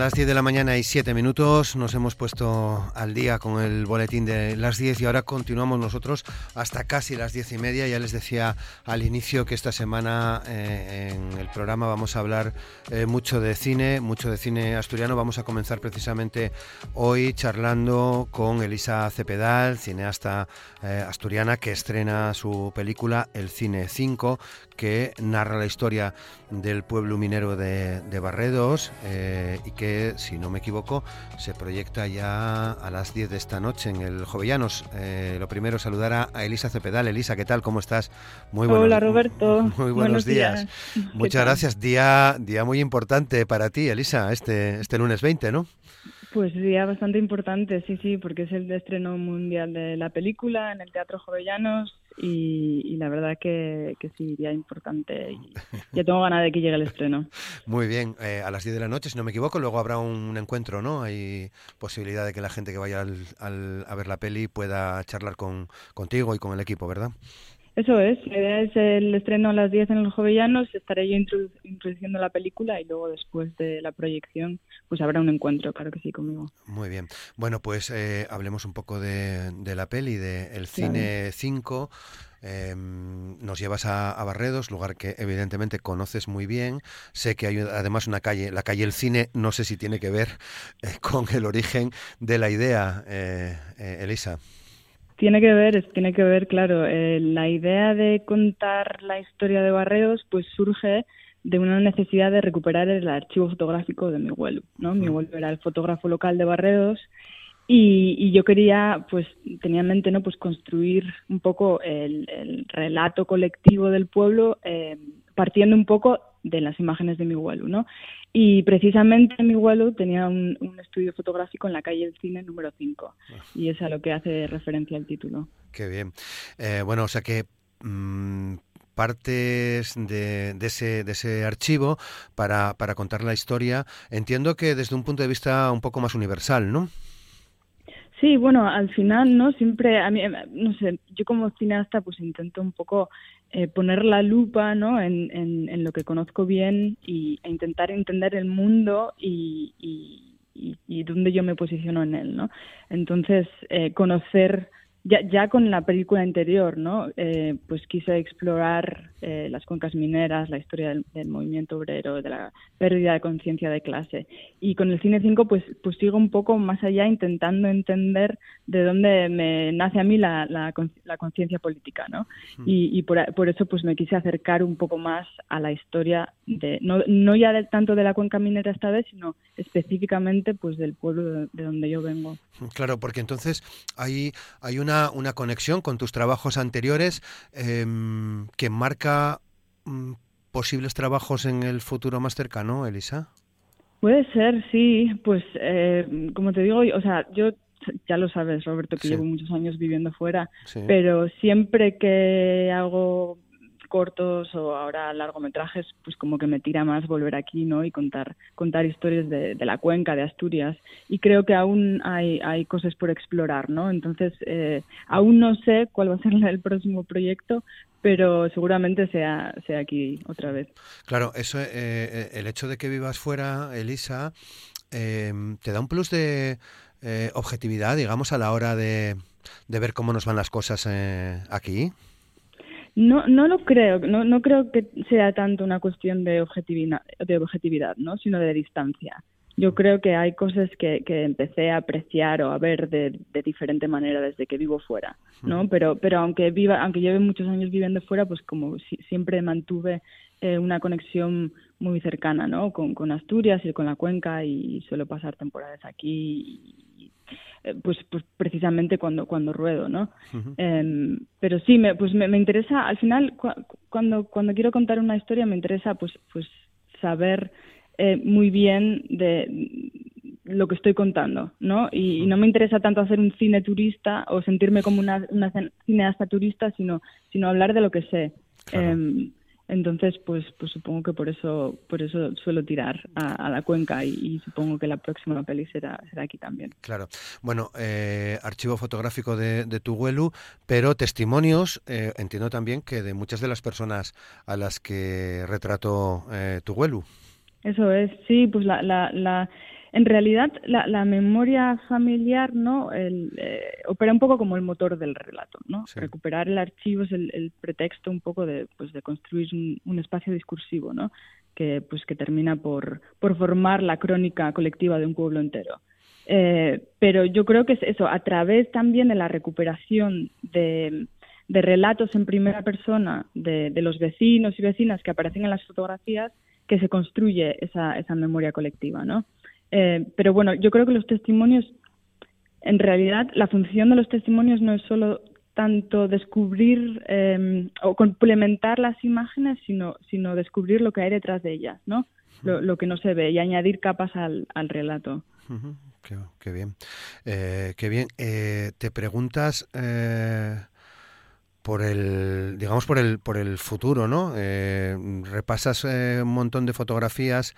Las 10 de la mañana y 7 minutos. Nos hemos puesto al día con el boletín de las 10 y ahora continuamos nosotros hasta casi las 10 y media. Ya les decía al inicio que esta semana eh, en el programa vamos a hablar eh, mucho de cine, mucho de cine asturiano. Vamos a comenzar precisamente hoy charlando con Elisa Cepedal, cineasta eh, asturiana que estrena su película El Cine 5, que narra la historia del pueblo minero de, Barredos eh, y que, si no me equivoco, se proyecta ya a las 10 de esta noche en el Jovellanos. Eh, lo primero, saludar a, Elisa Cepedal. Elisa, ¿qué tal? ¿Cómo estás? Muy buenos, Hola, Roberto. Muy buenos, días. Muchas gracias. Día, día muy importante para ti, Elisa, este, este lunes 20, ¿no? Pues día bastante importante, sí, sí, porque es el estreno mundial de la película en el Teatro Jovellanos y, la verdad que, que, sí, día importante. Y ya tengo ganas de que llegue el estreno. Muy bien, eh, a las 10 de la noche, si no me equivoco, luego habrá un encuentro, ¿no? Hay posibilidad de que la gente que vaya al, a ver la peli pueda charlar con, contigo y con el equipo, ¿verdad? Eso es, la idea es el estreno a las 10 en los Jovellanos, estaré yo introduciendo la película y luego después de la proyección pues habrá un encuentro, claro que sí, conmigo. Muy bien. Bueno, pues eh, hablemos un poco de, la peli, de El Cine 5. Em, nos llevas a, Barredos, lugar que evidentemente conoces muy bien. Sé que hay además una calle, la calle El Cine, no sé si tiene que ver eh, con el origen de la idea, eh, Elisa. Tiene que ver, tiene que ver, claro. Eh, la idea de contar la historia de Barredos, pues surge de una necesidad de recuperar el archivo fotográfico de mi abuelo, ¿no? Mi abuelo era el fotógrafo local de Barredos y, yo quería, pues, tenía en mente, ¿no? Pues construir un poco el, relato colectivo del pueblo, eh, partiendo un poco de las imágenes de mi abuelo, ¿no? Y precisamente mi abuelo tenía un, estudio fotográfico en la calle del Cine número 5 ah. y es a lo que hace referencia el título. Qué bien. Eh, bueno, o sea que mm, partes de, ese, de ese archivo para, para contar la historia, entiendo que desde un punto de vista un poco más universal, ¿no? Sí, bueno, al final, ¿no? Siempre, a mí, no sé, yo como cineasta pues intento un poco eh, poner la lupa, ¿no? En, en, lo que conozco bien y, e intentar entender el mundo y, y, y, y dónde yo me posiciono en él, ¿no? Entonces, eh, conocer ya, ya con la película anterior, ¿no? Eh, pues quise explorar eh, las cuencas mineras, la historia del, movimiento obrero, de la pérdida de conciencia de clase. Y con el cine 5, pues, pues sigo un poco más allá intentando entender de dónde me nace a mí la, la, conciencia política, ¿no? Hmm. Y, y por, por, eso pues me quise acercar un poco más a la historia de, no, no ya tanto de la cuenca minera esta vez, sino específicamente pues del pueblo de, de donde yo vengo. Claro, porque entonces hay, hay una una, conexión con tus trabajos anteriores em, que marca mm, posibles trabajos en el futuro más cercano, Elisa. Puede ser, sí. Pues, eh, como te digo, o sea, yo ya lo sabes, Roberto, que llevo muchos años viviendo fuera, pero siempre que hago cortos o ahora largometrajes, pues como que me tira más volver aquí, ¿no? Y contar, contar historias de, la cuenca, de Asturias. Y creo que aún hay, hay cosas por explorar, ¿no? Entonces, eh, aún no sé cuál va a ser el próximo proyecto, pero seguramente sea, sea aquí otra vez. Claro, eso, eh, eh, el hecho de que vivas fuera, Elisa, te da un plus de objetividad, digamos, a la hora de, de ver cómo nos van las cosas aquí. No, no lo creo, no, no creo que sea tanto una cuestión de objetividad, de objetividad, ¿no? sino de distancia. Yo creo que hay cosas que, que empecé a apreciar o a ver de, de diferente manera desde que vivo fuera, ¿no? Pero, pero aunque viva, aunque lleve muchos años viviendo fuera, pues como siempre mantuve eh, una conexión muy cercana, ¿no? Con, con Asturias y con la cuenca y suelo pasar temporadas aquí eh, pues, pues precisamente cuando cuando ruedo no em, pero sí me, pues me, interesa al final cuando cuando quiero contar una historia me interesa pues pues saber eh, muy bien de lo que estoy contando, ¿no? Y, no me interesa tanto hacer un cine turista o sentirme como una, una cineasta turista, sino, sino hablar de lo que sé. Em, entonces, pues, pues supongo que por eso, por eso suelo tirar a, la cuenca y, supongo que la próxima peli será, será aquí también. Claro. Bueno, eh, archivo fotográfico de, de Tuguelu, pero testimonios, eh, entiendo también que de muchas de las personas a las que retrató eh, Tuguelu. Eso es, sí, pues la, la, la en realidad la, la memoria familiar no el, eh, opera un poco como el motor del relato no recuperar el archivo es el, pretexto un poco de pues de construir un, espacio discursivo no que pues que termina por por formar la crónica colectiva de un pueblo entero. Eh, pero yo creo que es eso a través también de la recuperación de de relatos en primera persona de, de los vecinos y vecinas que aparecen en las fotografías que se construye esa, esa memoria colectiva, ¿no? Eh, pero bueno, yo creo que los testimonios, en realidad, la función de los testimonios no es solo tanto descubrir em, o complementar las imágenes, sino, sino descubrir lo que hay detrás de ellas, ¿no? Lo, que no se ve y añadir capas al, al relato. qué, bien. Eh, qué bien. Eh, te preguntas por el digamos por el por el futuro no repasas un montón de fotografías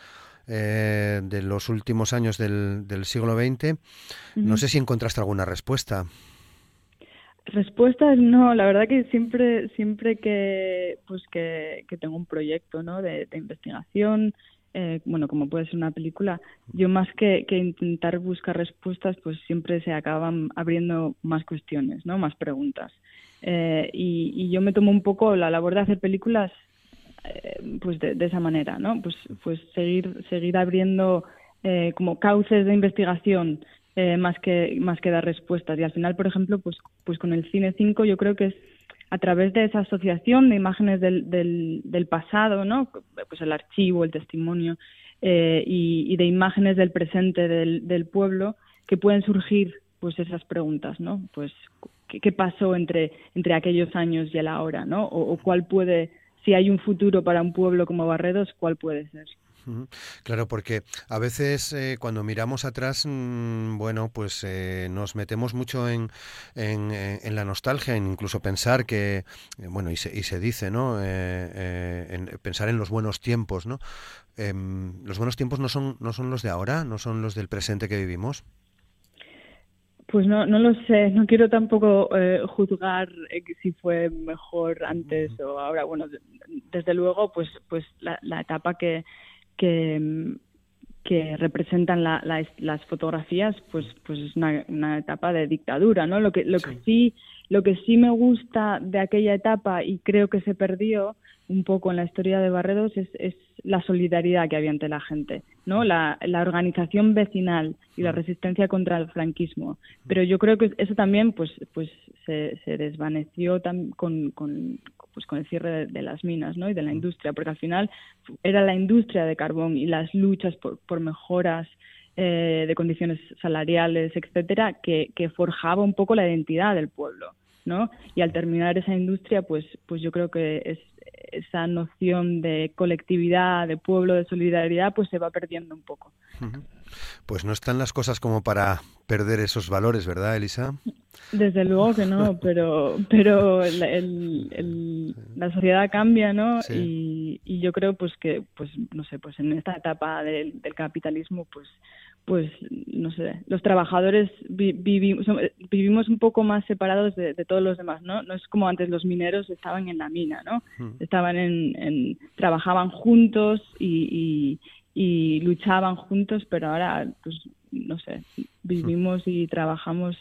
eh, de los últimos años del, del siglo XX. No sé si encontraste alguna respuesta. Respuestas no, la verdad que siempre siempre que pues que, tengo un proyecto ¿no? de, investigación, eh, bueno, como puede ser una película, yo más que, que, intentar buscar respuestas, pues siempre se acaban abriendo más cuestiones, ¿no? Más preguntas. Eh, y, y, yo me tomo un poco la labor de hacer películas eh, pues de, esa manera, ¿no? Pues, pues seguir, seguir abriendo eh, como cauces de investigación eh, más que más que dar respuestas. Y al final, por ejemplo, pues, pues con el Cine 5 yo creo que es a través de esa asociación de imágenes del, del, del pasado, ¿no? Pues el archivo, el testimonio y, de imágenes del presente del, del pueblo que pueden surgir pues esas preguntas, ¿no? Pues qué, pasó entre entre aquellos años y el ahora, ¿no? o cuál puede si hay un futuro para un pueblo como Barredos, ¿cuál puede ser? Claro, porque a veces eh, cuando miramos atrás, mm, bueno, pues eh, nos metemos mucho en, en, eh, la nostalgia, en incluso pensar que, bueno, y se, y se dice, ¿no? en pensar en los buenos tiempos, ¿no? Em, los buenos tiempos no son, no son los de ahora, no son los del presente que vivimos. Pues no, no lo sé, no quiero tampoco eh, juzgar eh, si fue mejor antes o ahora. Bueno, desde luego, pues, pues la, la etapa que, que, que representan la, las fotografías, pues, pues es una, una, etapa de dictadura, ¿no? Lo que, lo que sí, lo que sí me gusta de aquella etapa y creo que se perdió un poco en la historia de Barredos es, la solidaridad que había entre la gente, ¿no? La, organización vecinal y la resistencia contra el franquismo. Pero yo creo que eso también pues, pues se, desvaneció con, con, pues, el cierre de, las minas y de la industria, porque al final era la industria de carbón y las luchas por, mejoras eh, de condiciones salariales, etcétera, que forjaba un poco la identidad del pueblo. ¿No? Y al terminar esa industria, pues, pues yo creo que es, esa noción de colectividad, de pueblo, de solidaridad, pues se va perdiendo un poco. Pues no están las cosas como para perder esos valores, ¿verdad, Elisa? Desde luego que no, pero pero el, la sociedad cambia, ¿no? Y, y, yo creo pues que pues no sé, pues en esta etapa del, del capitalismo pues pues no sé, los trabajadores vivimos, vivimos un poco más separados de, todos los demás, ¿no? No es como antes los mineros estaban en la mina, ¿no? Hmm. Estaban en, trabajaban juntos y, y, luchaban juntos, pero ahora, pues no sé, vivimos y trabajamos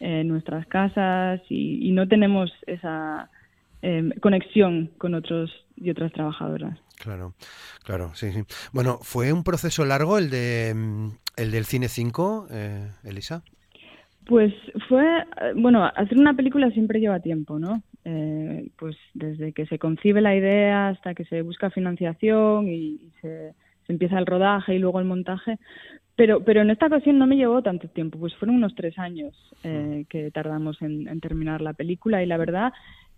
en nuestras casas y, no tenemos esa em, conexión con otros y otras trabajadoras. Claro, claro, sí, sí. Bueno, ¿fue un proceso largo el de mm, el del cine 5, eh, Elisa? Pues fue, eh, bueno, hacer una película siempre lleva tiempo, ¿no? Eh, pues desde que se concibe la idea hasta que se busca financiación y, se, empieza el rodaje y luego el montaje. Pero, pero en esta ocasión no me llevó tanto tiempo, pues fueron unos tres años eh, que tardamos en, en terminar la película y la verdad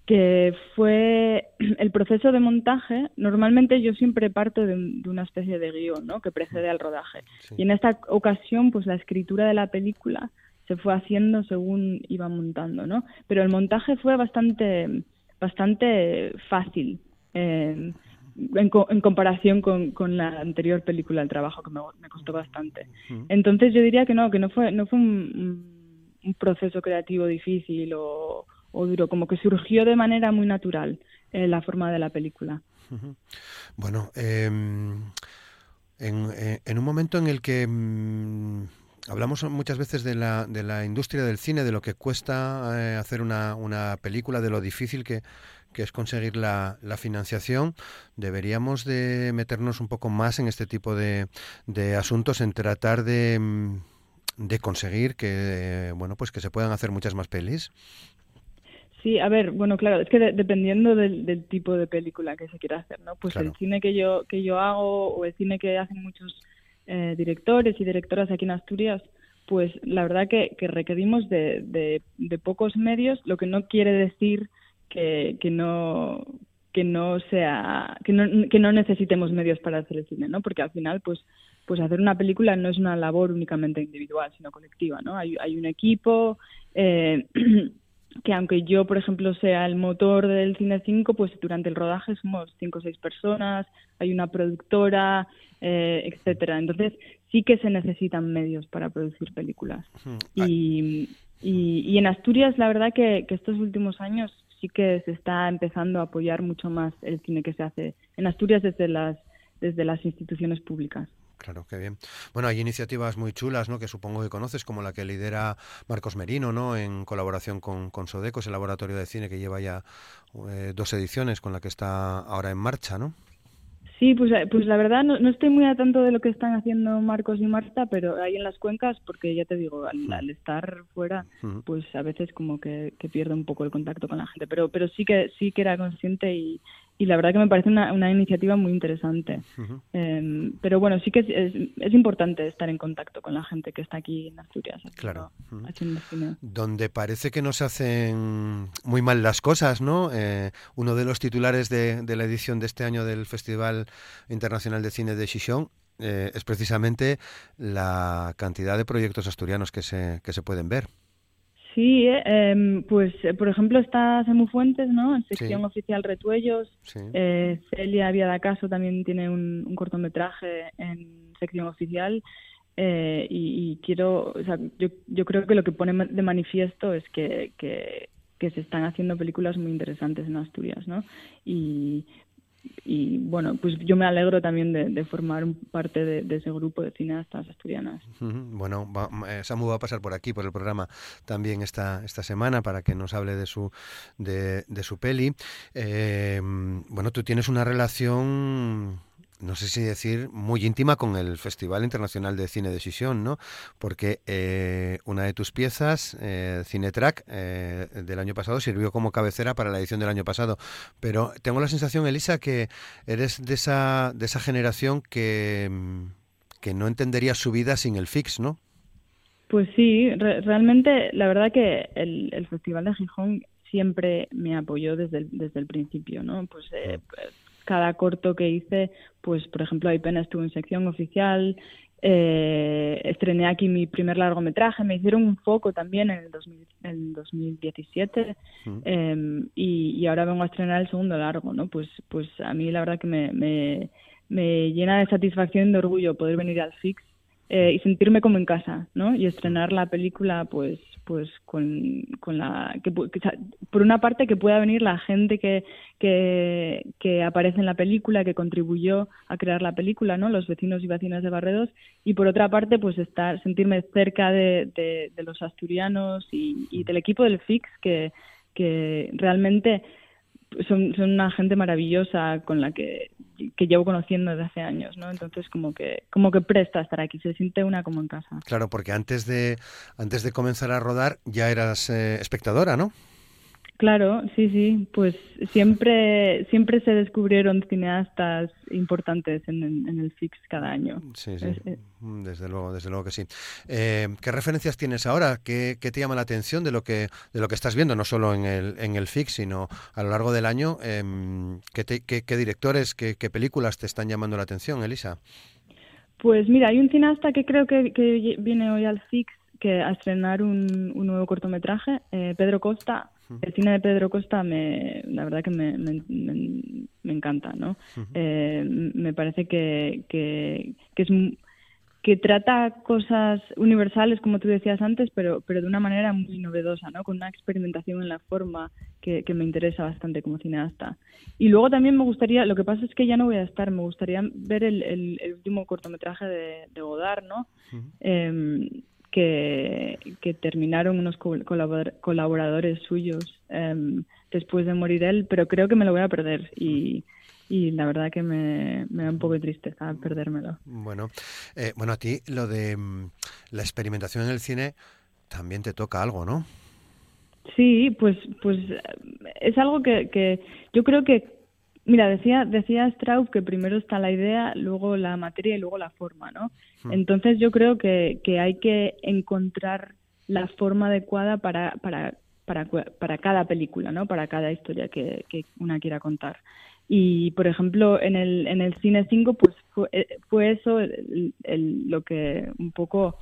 que fue el proceso de montaje. Normalmente yo siempre parto de, una especie de guion, ¿no? Que precede al rodaje. Y en esta ocasión, pues la escritura de la película se fue haciendo según iba montando, ¿no? Pero el montaje fue bastante, bastante fácil. Eh, en, comparación con, la anterior película, El trabajo, que me, costó bastante. Entonces yo diría que no, que no fue, no fue un, proceso creativo difícil o, duro, como que surgió de manera muy natural eh, la forma de la película. Bueno, em, eh, en, un momento en el que... Mm, hablamos muchas veces de la, de la industria del cine, de lo que cuesta eh, hacer una, una película, de lo difícil que, que es conseguir la, financiación, deberíamos de meternos un poco más en este tipo de, de asuntos, en tratar de, mm, de conseguir que bueno pues que se puedan hacer muchas más pelis. Sí, a ver, bueno, claro, es que dependiendo del, tipo de película que se quiera hacer, ¿no? Pues el cine que yo que yo hago o el cine que hacen muchos eh, directores y directoras aquí en Asturias, pues la verdad que, que requerimos de, de, de, pocos medios, lo que no quiere decir que, que no que no sea que no, que no necesitemos medios para hacer el cine no porque al final pues pues hacer una película no es una labor únicamente individual sino colectiva no hay, hay un equipo eh, que aunque yo por ejemplo sea el motor del cine 5 pues durante el rodaje somos cinco o seis personas hay una productora eh, etcétera. Entonces sí que se necesitan medios para producir películas. Y, y, y en Asturias la verdad que, que estos últimos años sí que se está empezando a apoyar mucho más el cine que se hace en Asturias desde las, desde las instituciones públicas. Claro, qué bien. Bueno, hay iniciativas muy chulas, ¿no? Que supongo que conoces, como la que lidera Marcos Merino, ¿no? En colaboración con, con Sodecos, el laboratorio de cine que lleva ya eh, dos ediciones, con la que está ahora en marcha, ¿no? Sí, pues, eh, pues la verdad no, no, estoy muy a tanto de lo que están haciendo Marcos y Marta, pero ahí en las cuencas, porque ya te digo, al, estar fuera, pues a veces como que, que pierdo un poco el contacto con la gente, pero pero sí que sí que era consciente y, y la verdad que me parece una, una iniciativa muy interesante. Em, pero bueno, sí que es, es, importante estar en contacto con la gente que está aquí en Asturias. Claro. Donde parece que no se hacen muy mal las cosas, ¿no? Eh, uno de los titulares de, de, la edición de este año del Festival Internacional de Cine de Chichón eh, es precisamente la cantidad de proyectos asturianos que se, que se pueden ver. Sí, eh, em, pues eh, por ejemplo está Semu Fuentes, ¿no? En sección oficial Retuellos. Eh, Celia Viadacaso también tiene un, cortometraje en sección oficial. y, quiero, o sea, yo, yo creo que lo que pone de manifiesto es que, que, que se están haciendo películas muy interesantes en Asturias, ¿no? Y y bueno, pues yo me alegro también de, formar parte de, ese grupo de cineastas asturianas. Bueno, eh, Samu va a pasar por aquí, por el programa, también esta, esta semana para que nos hable de su, de, de su peli. Eh, bueno, tú tienes una relación no sé si decir, muy íntima con el Festival Internacional de Cine de Sisión, ¿no? Porque eh, una de tus piezas, eh, Cinetrack, eh, del año pasado, sirvió como cabecera para la edición del año pasado. Pero tengo la sensación, Elisa, que eres de esa, de esa generación que, que no entendería su vida sin el fix, ¿no? Pues sí, realmente la verdad que el, el Festival de Gijón siempre me apoyó desde el, desde el principio, ¿no? Pues eh, mm cada corto que hice, pues por ejemplo, pena estuvo en sección oficial, eh, estrené aquí mi primer largometraje, me hicieron un foco también en el, 2017 em, y, ahora vengo a estrenar el segundo largo, ¿no? Pues, pues a mí la verdad que me, me, me llena de satisfacción y de orgullo poder venir al FIX eh, y sentirme como en casa, ¿no? Y estrenar la película, pues, pues con, con la que, por una parte que pueda venir la gente que, que, que aparece en la película, que contribuyó a crear la película, ¿no? Los vecinos y vecinas de Barredos, y por otra parte, pues estar, sentirme cerca de, de, los asturianos y, y del equipo del FIX que, que realmente son, son una gente maravillosa con la que, que llevo conociendo desde hace años, ¿no? Entonces como que como que presta estar aquí, se siente una como en casa. Claro, porque antes de antes de comenzar a rodar ya eras eh, espectadora, ¿no? Claro, sí, sí, pues siempre siempre se descubrieron cineastas importantes en, el FIX cada año. Sí, sí, mm, desde luego, desde luego que sí. Eh, ¿Qué referencias tienes ahora? ¿Qué, te llama la atención de lo que de lo que estás viendo, no solo en el en el FIX, sino a lo largo del año? Em, ¿qué, directores, qué, películas te están llamando la atención, Elisa? Pues mira, hay un cineasta que creo que, que viene hoy al FIX que a estrenar un, un nuevo cortometraje, eh, Pedro Costa el cine de Pedro Costa, me, la verdad que me, me, encanta, ¿no? Eh, me parece que, que, es que trata cosas universales, como tú decías antes, pero, pero de una manera muy novedosa, ¿no? Con una experimentación en la forma que, que, me interesa bastante como cineasta. Y luego también me gustaría, lo que pasa es que ya no voy a estar, me gustaría ver el, el, último cortometraje de, de Godard, ¿no? Que, terminaron unos colaboradores suyos em, después de morir él, pero creo que me lo voy a perder y, la verdad que me, da un poco de tristeza perdérmelo. Bueno, eh, bueno a ti lo de mm, la experimentación en el cine también te toca algo, ¿no? Sí, pues, pues es algo que, que yo creo que Mira, decía, decía Straub que primero está la idea, luego la materia y luego la forma, ¿no? Hmm. Entonces yo creo que, que hay que encontrar la forma adecuada para, para, para, para cada película, ¿no? Para cada historia que, que una quiera contar. Y, por ejemplo, en el, en el cine 5, pues fue, eh, fue eso el, lo que un poco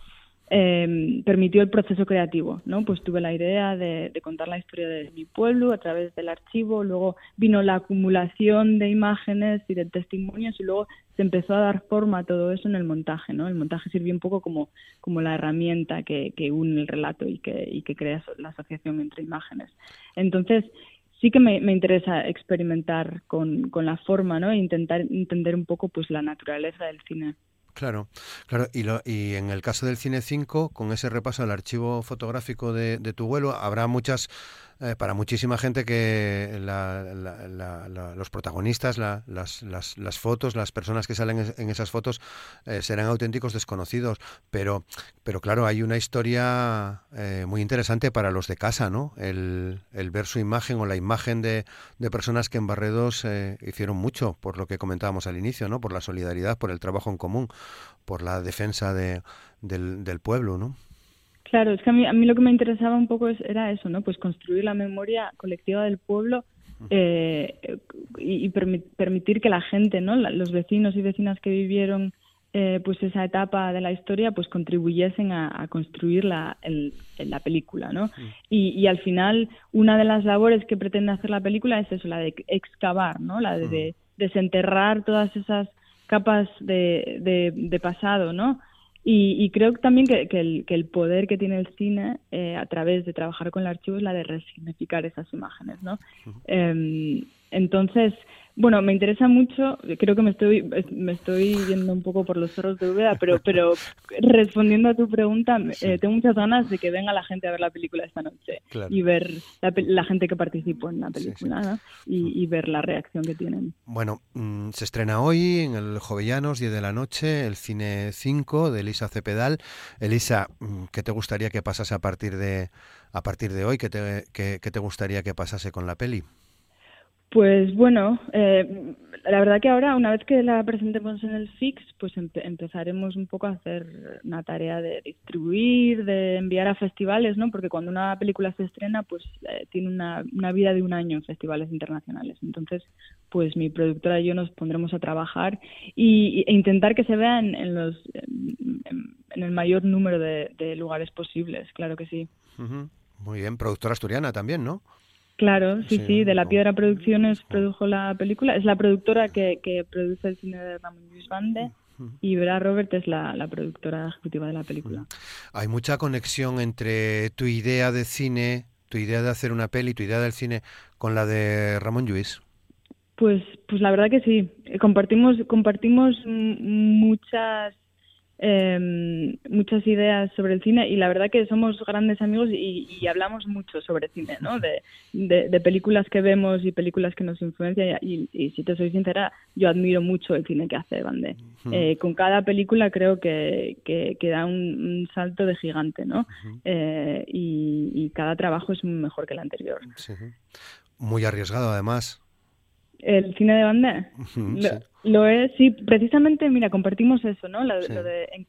eh, permitió el proceso creativo, ¿no? Pues tuve la idea de, contar la historia de mi pueblo a través del archivo, luego vino la acumulación de imágenes y de testimonios y luego se empezó a dar forma a todo eso en el montaje, ¿no? El montaje sirvió un poco como, como la herramienta que, une el relato y que, y que crea la asociación entre imágenes. Entonces, sí que me, me interesa experimentar con, con, la forma, ¿no? E intentar entender un poco pues la naturaleza del cine. Claro, claro. Y, lo, y en el caso del Cine 5, con ese repaso al archivo fotográfico de, de tu vuelo, habrá muchas eh, para muchísima gente que los protagonistas, las, las, fotos, las personas que salen en esas fotos eh, serán auténticos desconocidos. Pero, pero claro, hay una historia eh, muy interesante para los de casa, ¿no? El, ver su imagen o la imagen de, personas que en Barredos hicieron mucho, por lo que comentábamos al inicio, ¿no? Por la solidaridad, por el trabajo en común, por la defensa de, del pueblo, ¿no? Claro, es que a mí, a mí lo que me interesaba un poco era eso, ¿no? Pues construir la memoria colectiva del pueblo eh, y, permitir que la gente, ¿no? los vecinos y vecinas que vivieron eh, pues esa etapa de la historia, pues contribuyesen a, construir la, la película, ¿no? Y, al final, una de las labores que pretende hacer la película es eso, la de excavar, ¿no? La de, desenterrar todas esas capas de, de, de pasado, ¿no? Y, creo también que, el, que, el, poder que tiene el cine eh, a través de trabajar con el archivo es la de resignificar esas imágenes, ¿no? Entonces, bueno, me interesa mucho, creo que me estoy me estoy yendo un poco por los cerros de Úbeda, pero pero respondiendo a tu pregunta, eh, tengo muchas ganas de que venga la gente a ver la película esta noche y ver la, gente que participó en la película y, ver la reacción que tienen. Bueno, mm, se estrena hoy en el Jovellanos, 10 de la noche, el Cine 5 de Elisa Cepedal. Elisa, mm, ¿qué te gustaría que pasase a partir de, a partir de hoy? ¿Qué te, qué te gustaría que pasase con la peli? Pues bueno, eh, la verdad que ahora, una vez que la presentemos en el FIX, pues empezaremos un poco a hacer una tarea de distribuir, de enviar a festivales, ¿no? Porque cuando una película se estrena, pues eh, tiene una, vida de un año en festivales internacionales. Entonces, pues mi productora y yo nos pondremos a trabajar y, e intentar que se vean en, los, en, el mayor número de, lugares posibles, claro que sí. Muy bien, productora asturiana también, ¿no? Claro, sí, sí, de La Piedra Producciones produjo la película. Es la productora que, que produce el cine de Ramón Luis Bande y Vera Robert es la, la, productora ejecutiva de la película. Hay mucha conexión entre tu idea de cine, tu idea de hacer una peli, tu idea del cine con la de Ramón Lluís. Pues, pues la verdad que sí. Compartimos, compartimos muchas em, muchas ideas sobre el cine y la verdad que somos grandes amigos y, hablamos mucho sobre cine, ¿no? De, de, películas que vemos y películas que nos influencian y, si te soy sincera, yo admiro mucho el cine que hace Bande. Eh, con cada película creo que, que, da un, salto de gigante, ¿no? Eh, y, cada trabajo es mejor que el anterior. Muy arriesgado además. El cine de Bandé. lo, es, sí, precisamente, mira, compartimos eso, ¿no? Lo, de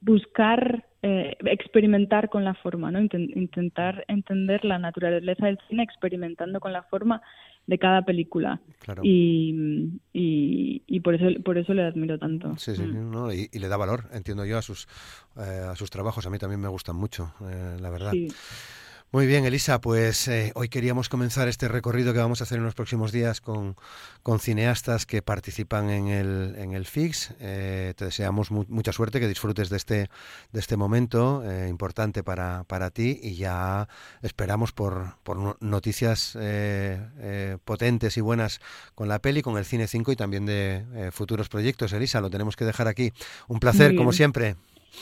buscar, eh, experimentar con la forma, ¿no? intentar entender la naturaleza del cine experimentando con la forma de cada película. Y, y, por eso por eso le admiro tanto. Sí, sí, mm. y, le da valor, entiendo yo, a sus, eh, a sus trabajos. A mí también me gustan mucho, eh, la verdad. Sí. Muy bien, Elisa, pues eh, hoy queríamos comenzar este recorrido que vamos a hacer en los próximos días con, con cineastas que participan en el, en el FIX. Eh, te deseamos mucha suerte, que disfrutes de este, de este momento eh, importante para, para ti y ya esperamos por, por noticias potentes y buenas con la peli, con el Cine 5 y también de futuros proyectos. Elisa, lo tenemos que dejar aquí. Un placer, como siempre.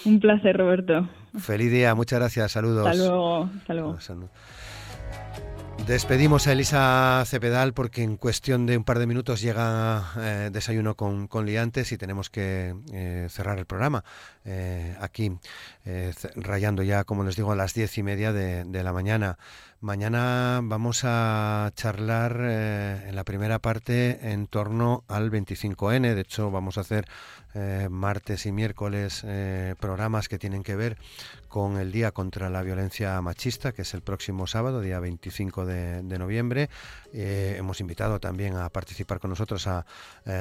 Un placer, Roberto. Feliz día, muchas gracias, saludos. Hasta luego. Hasta luego. Despedimos a Elisa Cepedal porque en cuestión de un par de minutos llega eh, desayuno con, con, liantes y tenemos que eh, cerrar el programa eh, aquí, rayando ya, como les digo, a las diez y media de, de la mañana. Mañana vamos a charlar en la primera parte en torno al 25N. De hecho, vamos a hacer eh, martes y miércoles eh, programas que tienen que ver con el Día contra la Violencia Machista, que es el próximo sábado, día 25 de, noviembre. Eh, hemos invitado también a participar con nosotros a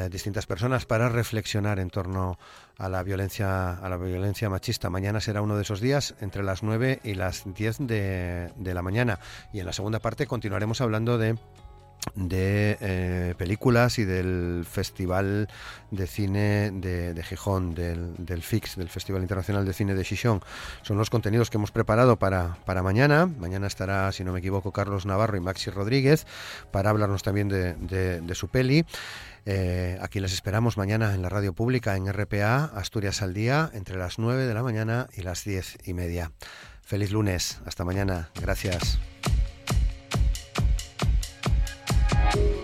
distintas personas para reflexionar en torno a la violencia a la violencia machista. Mañana será uno de esos días entre las 9 y las 10 de la mañana. Y en la segunda parte continuaremos hablando de de eh, películas y del Festival de Cine de, Gijón, del, del, FIX, del Festival Internacional de Cine de Gijón. Son los contenidos que hemos preparado para, para mañana. Mañana estará, si no me equivoco, Carlos Navarro y Maxi Rodríguez para hablarnos también de, su peli. Eh, aquí les esperamos mañana en la radio pública en RPA, Asturias al Día, entre las 9 de la mañana y las 10 y media. Feliz lunes, hasta mañana, gracias. Thank you.